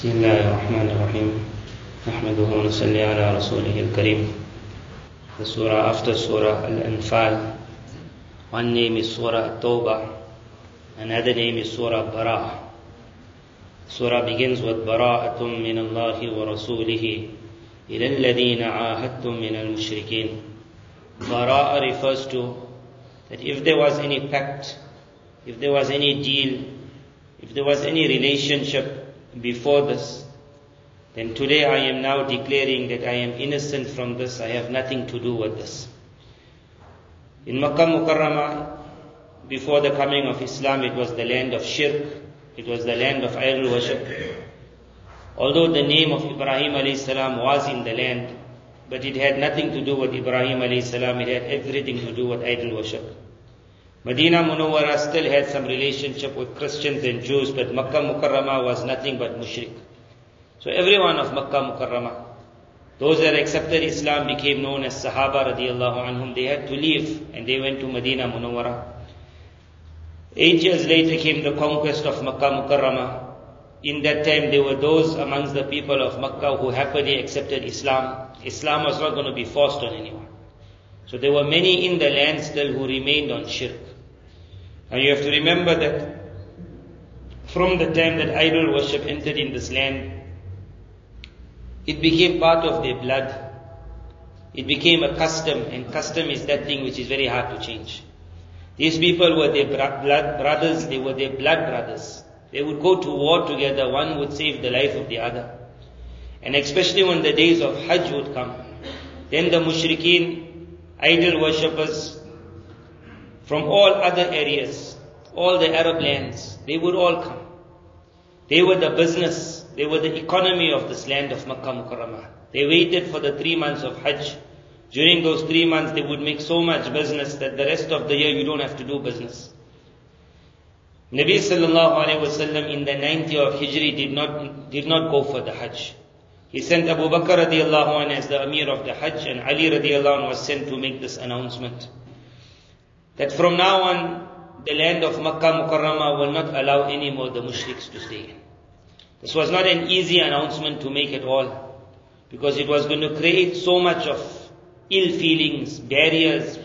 بسم الله الرحمن الرحيم نحمده ونصلي على رسوله الكريم The surah after surah Al-Anfal One name is surah Tawbah Another name is surah Bara Surah begins with Bara'atum min Allahi wa rasulihi ila alladhina ahadtum min al-mushrikeen Bara'a refers to that if there was any pact, if there was any deal, if there was any relationship before this, then today I am now declaring that I am innocent from this, I have nothing to do with this. In Makkah Mukarramah, before the coming of Islam, it was the land of shirk, it was the land of idol worship. Although the name of Ibrahim alayhi salam was in the land, but it had nothing to do with Ibrahim alayhi salam, it had everything to do with idol worship. Medina Munawwara still had some relationship with Christians and Jews, but Makkah Mukarramah was nothing but mushrik. So everyone of Makkah Mukarramah, those that accepted Islam became known as Sahaba radiallahu anhum. They had to leave and they went to Medina Munawwara. Eight years later came the conquest of Makkah Mukarramah. In that time there were those amongst the people of Makkah who happily accepted Islam. Islam was not going to be forced on anyone. So there were many in the land still who remained on shirk. And you have to remember that from the time that idol worship entered in this land, it became part of their blood. It became a custom, and custom is that thing which is very hard to change. These people were their blood brothers, they were their blood brothers. They would go to war together, one would save the life of the other. And especially when the days of Hajj would come, then the mushrikeen, idol worshippers, from all other areas, all the Arab lands, they would all come. They were the business, they were the economy of this land of Makkah Mukarramah. They waited for the three months of Hajj. During those three months, they would make so much business that the rest of the year you don't have to do business. Nabi sallallahu alayhi wasallam in the ninth year of Hijri did not, did not go for the Hajj. He sent Abu Bakr radiallahu anh as the Amir of the Hajj and Ali radiallahu anh was sent to make this announcement. That from now on, the land of Makkah Mukarramah will not allow any more the mushriks to stay. This was not an easy announcement to make at all. Because it was going to create so much of ill feelings, barriers.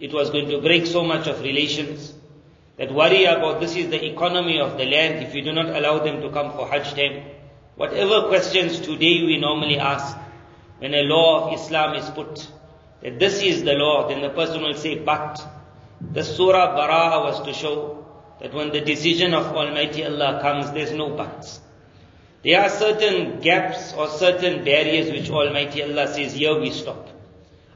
It was going to break so much of relations. That worry about this is the economy of the land if you do not allow them to come for Hajj time. Whatever questions today we normally ask, when a law of Islam is put, that this is the law, then the person will say, but. The Surah Bara'ah was to show that when the decision of Almighty Allah comes, there's no buts. There are certain gaps or certain barriers which Almighty Allah says, here we stop.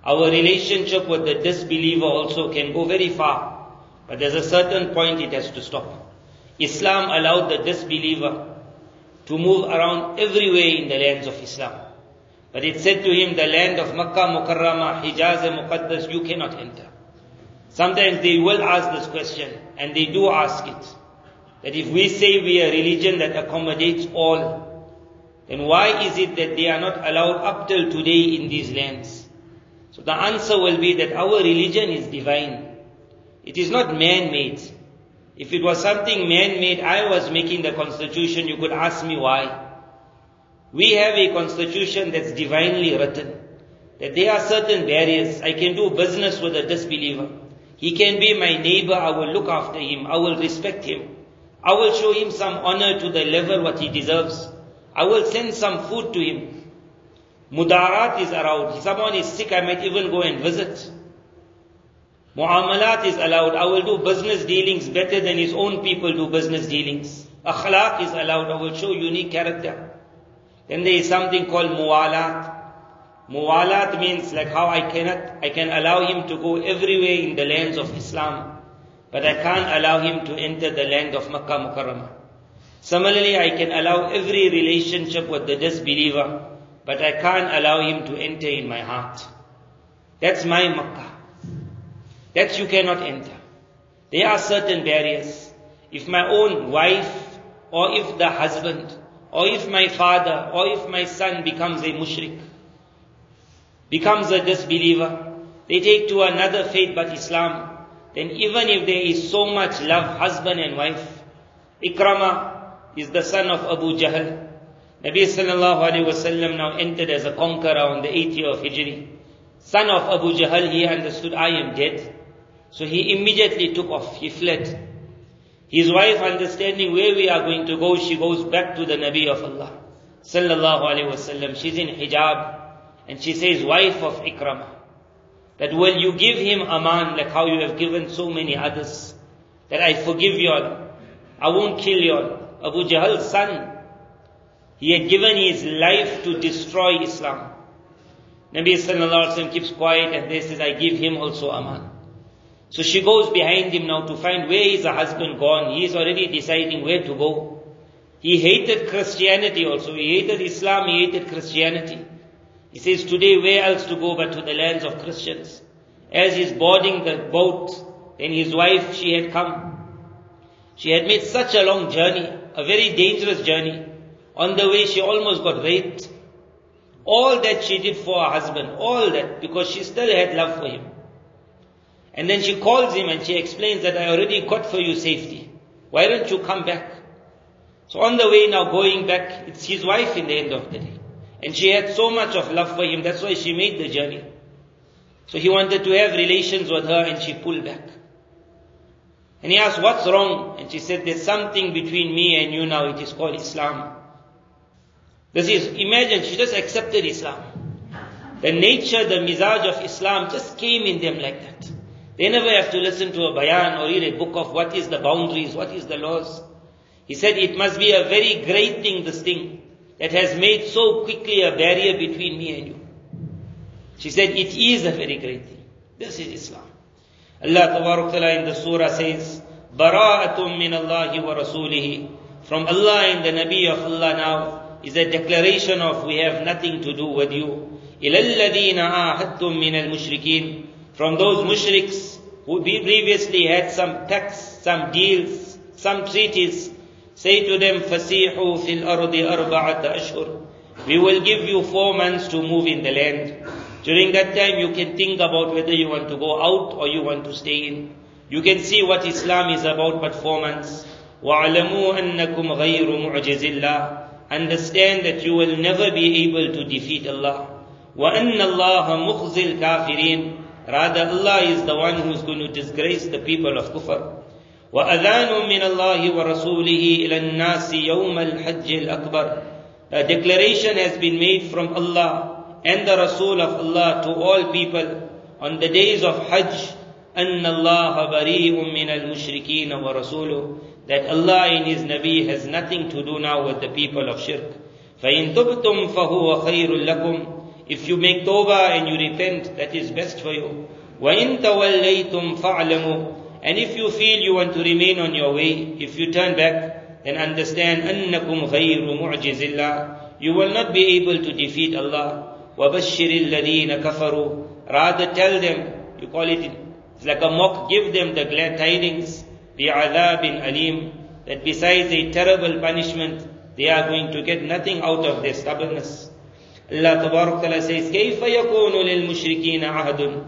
Our relationship with the disbeliever also can go very far, but there's a certain point it has to stop. Islam allowed the disbeliever to move around everywhere in the lands of Islam. But it said to him, the land of Makkah Mukarramah, Hijaz Muqaddas, you cannot enter. Sometimes they will ask this question, and they do ask it. That if we say we are a religion that accommodates all, then why is it that they are not allowed up till today in these lands? So the answer will be that our religion is divine. It is not man-made. If it was something man-made, I was making the constitution, you could ask me why. We have a constitution that's divinely written. That there are certain barriers. I can do business with a disbeliever. He can be my neighbor, I will look after him, I will respect him. I will show him some honor to the level what he deserves. I will send some food to him. Mudarat is allowed. If someone is sick, I might even go and visit. Muamalat is allowed. I will do business dealings better than his own people do business dealings. Akhlaq is allowed. I will show unique character. Then there is something called muwalat. Muwalat means like how I cannot, I can allow him to go everywhere in the lands of Islam, but I can't allow him to enter the land of Makkah Mukarramah. Similarly, I can allow every relationship with the disbeliever, but I can't allow him to enter in my heart. That's my Makkah. That you cannot enter. There are certain barriers. If my own wife, or if the husband, or if my father, or if my son becomes a mushrik, becomes a disbeliever, they take to another faith but Islam, then even if there is so much love, husband and wife, Ikrama is the son of Abu Jahl. Nabi sallallahu alayhi wasallam now entered as a conqueror on the eighth year of Hijri. Son of Abu Jahl, he understood, I am dead. So he immediately took off, he fled. His wife understanding where we are going to go, she goes back to the Nabi of Allah. Sallallahu alayhi wasallam. She's in hijab. And she says, wife of Ikramah, that will you give him aman like how you have given so many others? That I forgive you all. I won't kill you all. Abu Jahl's son, he had given his life to destroy Islam. Nabi sallallahu alaihi wasallam keeps quiet and they says, I give him also aman. So she goes behind him now to find where is the husband gone. He is already deciding where to go. He hated Christianity also. He hated Islam, he hated Christianity. He says, today where else to go but to the lands of Christians? As he's boarding the boat, then his wife, she had come. She had made such a long journey, a very dangerous journey. On the way, she almost got raped. All that she did for her husband, all that, because she still had love for him. And then she calls him and she explains that I already got for you safety. Why don't you come back? So on the way now going back, it's his wife in the end of the day. And she had so much of love for him, that's why she made the journey. So he wanted to have relations with her and she pulled back. And he asked, what's wrong? And she said, there's something between me and you now, it is called Islam. This is, imagine, she just accepted Islam. The nature, the mizaj of Islam just came in them like that. They never have to listen to a bayan or read a book of what is the boundaries, what is the laws. He said it must be a very great thing, this thing, that has made so quickly a barrier between me and you. She said it is a very great thing. This is Islam. Allah Ta'ala in the surah says, Bara'atum min Allahi wa rasulihi. From Allah and the Nabi of Allah now is a declaration of we have nothing to do with you. إِلَى الَّذِينَ آهَدْتُم مِّنَ الْمُشْرِكِينَ From those mushriks who previously had some pacts, some deals, some treaties, Say to them, Fasihu fil ardi arba'at ashur. We will give you four months to move in the land. During that time, you can think about whether you want to go out or you want to stay in. You can see what Islam is about, but four months. وَعَلَمُوا أَنَّكُمْ غَيْرُ مُعْجِزِ اللَّهِ Understand that you will never be able to defeat Allah. وَأَنَّ اللَّهَ مُخْزِي الْكَافِرِينَ Rather, Allah is the one who is going to disgrace the people of kufr. وأذان من الله ورسوله إلى الناس يوم الحج الأكبر A declaration has been made from Allah and the Rasul of Allah to all people on the days of Hajj أن الله بريء من المشركين ورسوله that Allah in His Nabi has nothing to do now with the people of shirk. فإن تبتم فهو خير لكم If you make tawbah and you repent, that is best for you. وَإِن تَوَلَّيْتُمْ فَاعْلَمُوا And if you feel you want to remain on your way, if you turn back, then understand أَنَّكُمْ غَيْرُ مُعْجِزِ اللَّهِ You will not be able to defeat Allah. وَبَشِّرِ الَّذِينَ كَفَرُوا Rather tell them, you call it, it's like a mock, give them the glad tidings, بِعَذَابٍ أَلِيمٍ That besides a terrible punishment, they are going to get nothing out of their stubbornness. Allah Tabarak Ta'ala says, كيف يكون للمشركين عهد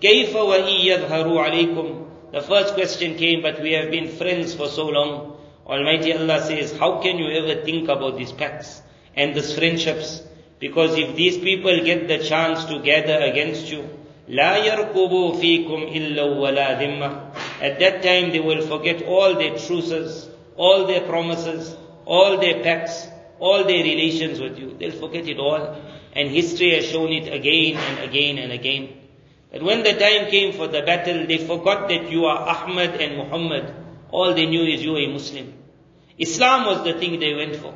كيف وإن يظهروا عليكم The first question came, but we have been friends for so long. Almighty Allah says, how can you ever think about these pacts and these friendships? Because if these people get the chance to gather against you, لا يرقبوا فيكم إلا ولا ذمة At that time they will forget all their truces, all their promises, all their pacts, all their relations with you. They'll forget it all. And history has shown it again and again and again. That when the time came for the battle, they forgot that you are Ahmad and Muhammad. All they knew is you are a Muslim. Islam was the thing they went for.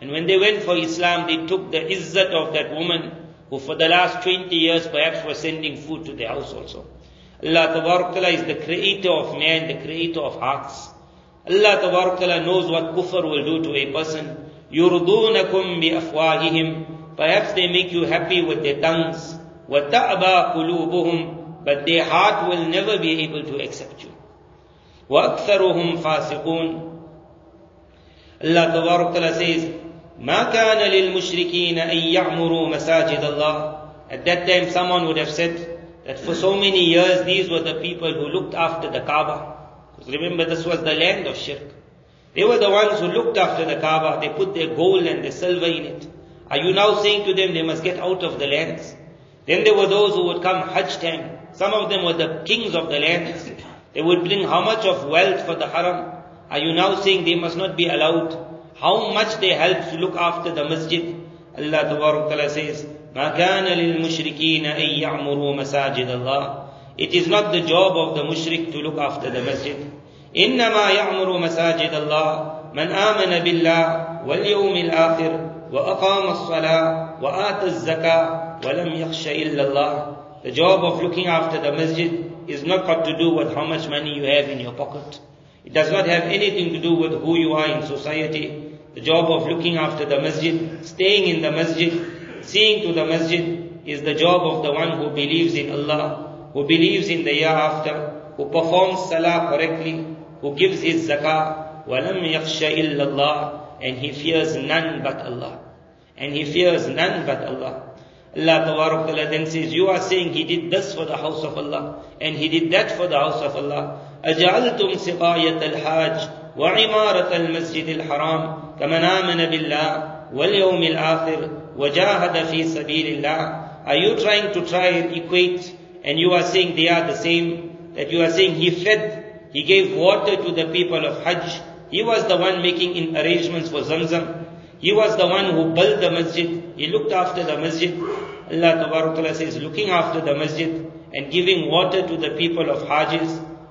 And when they went for Islam, they took the izzat of that woman who for the last 20 years perhaps was sending food to their house also. Allah Ta'ala is the creator of man, the creator of hearts. Allah Ta'ala knows what kufr will do to a person. يُرْضُونَكُمْ بِأَفْوَاهِهِمْ Perhaps they make you happy with their tongues. وَتَأْبَى قُلُوبُهُمْ But their heart will never be able to accept you. وَأَكْثَرُهُمْ فَاسِقُونَ Allah Ta'ala says, مَا كَانَ لِلْمُشْرِكِينَ أَن يَعْمُرُوا مَسَاجِدَ اللَّهِ At that time someone would have said that for so many years these were the people who looked after the Kaaba. Because remember this was the land of shirk. They were the ones who looked after the Kaaba. They put their gold and their silver in it. Are you now saying to them they must get out of the lands? Then there were those who would come Hajj time. Some of them were the kings of the lands. They would bring how much of wealth for the haram. Are you now saying they must not be allowed? How much they helped to look after the masjid? Allah Ta'ala says, ما كان للمشركين أن يعمروا مساجد الله It is not the job of the mushrik to look after the masjid. إنما يعمر مساجد الله من آمن بالله واليوم الآخر وأقام الصلاة وآتى الزكاة ولم يخش إلا الله The job of looking after the masjid is not got to do with how much money you have in your pocket. It does not have anything to do with who you are in society. The job of looking after the masjid, staying in the masjid, seeing to the masjid is the job of the one who believes in Allah, who believes in the year after, who performs salah correctly, who gives his zakah, وَلَمْ يَخْشَ إِلَّا اللَّهِ And he fears none but Allah. And he fears none but Allah. Allah Ta'ala then says, you are saying he did this for the house of Allah, and he did that for the house of Allah. أجعلتم سقاية الحاج وعمارة المسجد الحرام كمن آمن بالله واليوم الآخر وجاهد في سبيل الله Are you trying to try and equate and you are saying they are the same? That you are saying he fed, he gave water to the people of Hajj. He was the one making in arrangements for Zamzam. He was the one who built the masjid. He looked after the masjid. Allah Ta'ala says, looking after the masjid and giving water to the people of Hajj.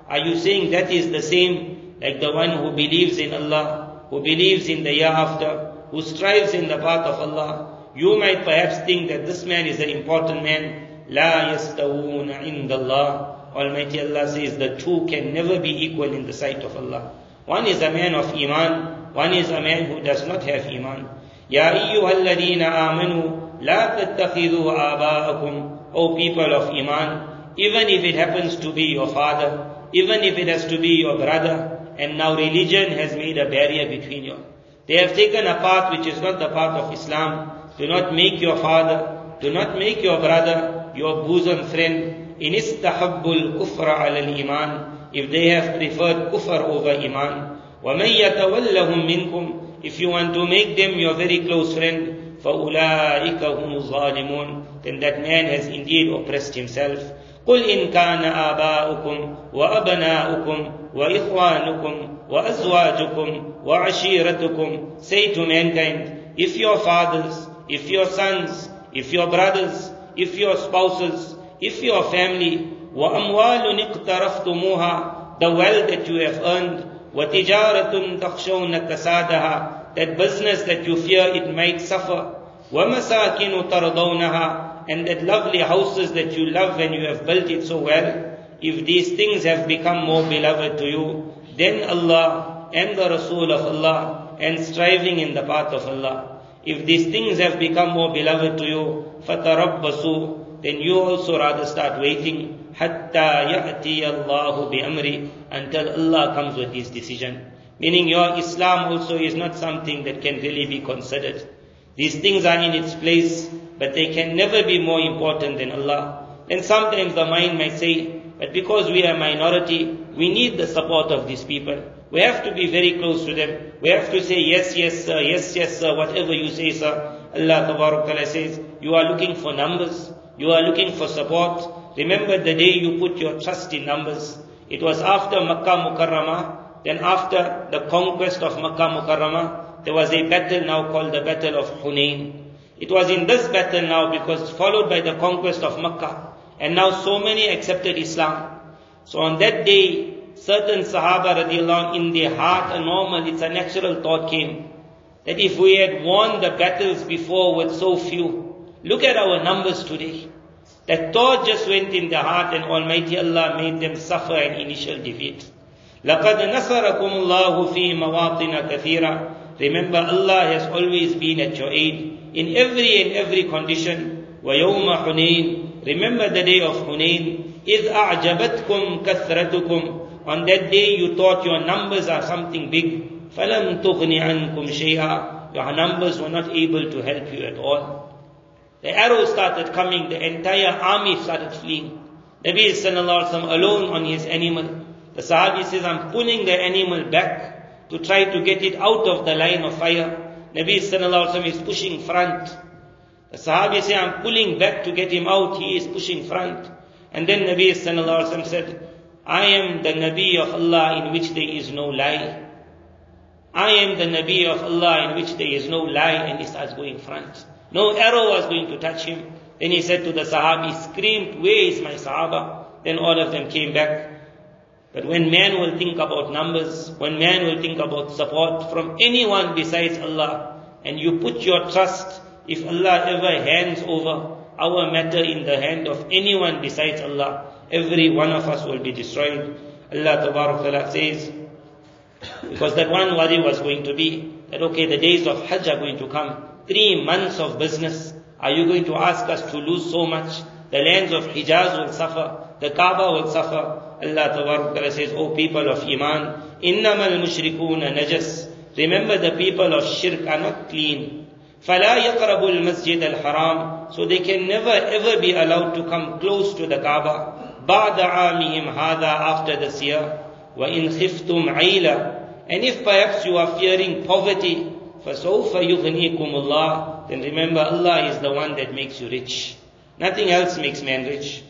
Are you saying that is the same like the one who believes in Allah, who believes in the year after, who strives in the path of Allah? You might perhaps think that this man is an important man. لا يستوون عند الله. Almighty Allah says the two can never be equal in the sight of Allah. One is a man of Iman, one is a man who does not have Iman. أيها الذين آمنوا لا تتخذوا آباءكم O people of Iman, even if it happens to be your father, even if it has to be your brother, and now religion has made a barrier between you. They have taken a path which is not the path of Islam. Do not make your father, do not make your brother your bosom friend. In istahabbul kufra al iman. If they have preferred kufr over iman. وَمَنْ يَتَوَلَّهُمْ مِنْكُمْ If you want to make them your very close friend, فَأُولَٰئِكَ هُمُ الظَّالِمُونَ Then that man has indeed oppressed himself. قل إن كان آباؤكم وأبناؤكم وإخوانكم وأزواجكم وعشيرتكم Say to mankind, if your fathers, if your sons, if your brothers, if your spouses, if your family, وأموال اقترفتموها The wealth that you have earned, وتجارة تخشون كسادها That business that you fear it might suffer, ومساكن ترضونها and that lovely houses that you love and you have built it so well, if these things have become more beloved to you, then Allah and the Rasul of Allah and striving in the path of Allah. If these things have become more beloved to you, فَتَرَبَّصُوا Then you also rather start waiting hatta ya'ti Allahu bi amri until Allah comes with his decision. Meaning your Islam also is not something that can really be considered. These things are in its place, but they can never be more important than Allah. And sometimes the mind might say, but because we are a minority, we need the support of these people. We have to be very close to them. We have to say, yes, yes, sir, yes, yes, sir, whatever you say, sir. Allah Ta'ala says, you are looking for numbers. You are looking for support. Remember the day you put your trust in numbers. It was after Makkah Mukarramah, then after the conquest of Makkah Mukarramah, there was a battle now called the Battle of Hunain. It was in this battle now because followed by the conquest of Makkah. And now so many accepted Islam. So on that day, certain Sahaba radiallahu in their heart, a normal, it's a natural thought came. That if we had won the battles before with so few, look at our numbers today. That thought just went in their heart and Almighty Allah made them suffer an initial defeat. لَقَدْ نَصَرَكُمُ اللَّهُ فِي مَوَاطِنَ كَثِيرًا Remember Allah has always been at your aid in every and every condition. وَيَوْمَ حُنَيْنٍ Remember the day of Hunain. إِذْ أَعْجَبَتْكُمْ كَثْرَتُكُمْ On that day you thought your numbers are something big. فَلَمْ تُغْنِ عَنْكُمْ شَيْئًا Your numbers were not able to help you at all. The arrows started coming, the entire army started fleeing. Nabi sallallahu alone on his animal. The Sahabi says, I'm pulling the animal back to try to get it out of the line of fire. Nabi sallallahu alaihi wasallam is pushing front. The Sahabi say, I'm pulling back to get him out. He is pushing front. And then Nabi sallallahu alaihi wasallam said, I am the Nabi of Allah in which there is no lie. I am the Nabi of Allah in which there is no lie. And he starts going front. No arrow was going to touch him. Then he said to the Sahabi, screamed, where is my Sahaba? Then all of them came back. But when man will think about numbers, when man will think about support from anyone besides Allah, and you put your trust, if Allah ever hands over our matter in the hand of anyone besides Allah, every one of us will be destroyed. Allah Ta'ala says, because that one worry was going to be that okay, the days of Hajj are going to come. Three months of business. Are you going to ask us to lose so much? The lands of Hijaz will suffer. The Kaaba will suffer. Allah Ta'ala says, O people of Iman, إِنَّمَا الْمُشْرِكُونَ najas. Remember the people of Shirk are not clean. فَلَا يَقْرَبُ الْمَسْجِدَ الْحَرَامِ So they can never ever be allowed to come close to the Kaaba. بَعْدَ عَامِهِمْ هَذَا After this year. وَإِنْ خِفْتُمْ عَيْلًا And if perhaps you are fearing poverty, فَسَوْفَ يُغْنِيكُمُ اللَّهِ Then remember Allah is the one that makes you rich. Nothing else makes man rich.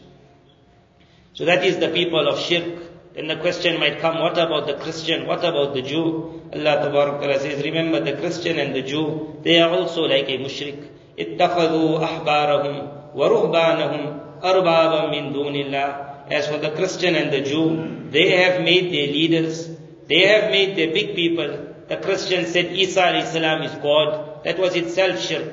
So that is the people of shirk. Then the question might come, what about the Christian? What about the Jew? Allah Ta'ala says, remember the Christian and the Jew, they are also like a mushrik. اتخذوا أحبارهم ورهبانهم أربابا من دون الله. As for the Christian and the Jew, they have made their leaders, they have made their big people. the Christian said Isa salam is God. That was itself shirk.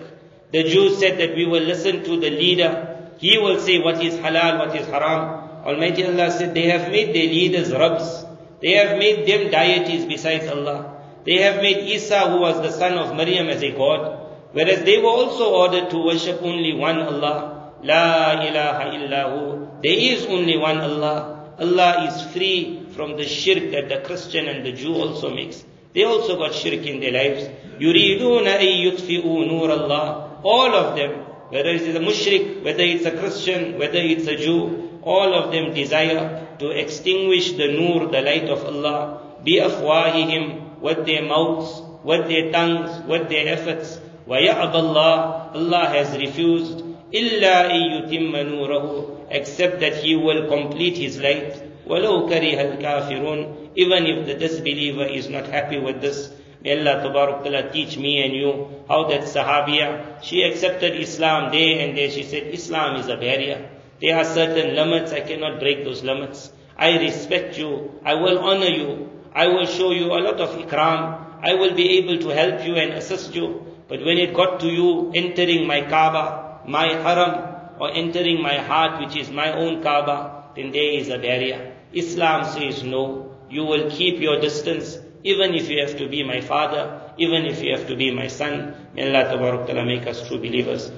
The Jews said that we will listen to the leader. He will say what is halal, what is haram. Almighty Allah said they have made their leaders Rabbs. They have made them deities besides Allah. They have made Isa who was the son of Maryam as a God. Whereas they were also ordered to worship only one Allah. La ilaha illahu. There is only one Allah. Allah is free from the shirk that the Christian and the Jew also makes. They also got shirk in their lives. يُرِيدُونَ أَن يُطْفِئُوا نُورَ اللَّهِ All of them, whether it's a mushrik, whether it's a Christian, whether it's a Jew, all of them desire to extinguish the nur, the light of Allah, بِأَفْوَاهِهِمْ with their mouths, with their tongues, with their efforts. وَيَعْبَ اللَّهِ Allah has refused إِلَّا إِيُّتِمَّ نُورَهُ except that He will complete His light. وَلَوْ كَرِهَ الْكَافِرُونَ Even if the disbeliever is not happy with this, May Allah Ta'ala teach me and you how that Sahabiya, she accepted Islam there and there. She said, Islam is a barrier. There are certain limits, I cannot break those limits. I respect you, I will honor you, I will show you a lot of ikram, I will be able to help you and assist you. But when it got to you entering my Kaaba, my haram, or entering my heart which is my own Kaaba, then there is a barrier. Islam says no, you will keep your distance, even if you have to be my father, even if you have to be my son. May Allah make us true believers.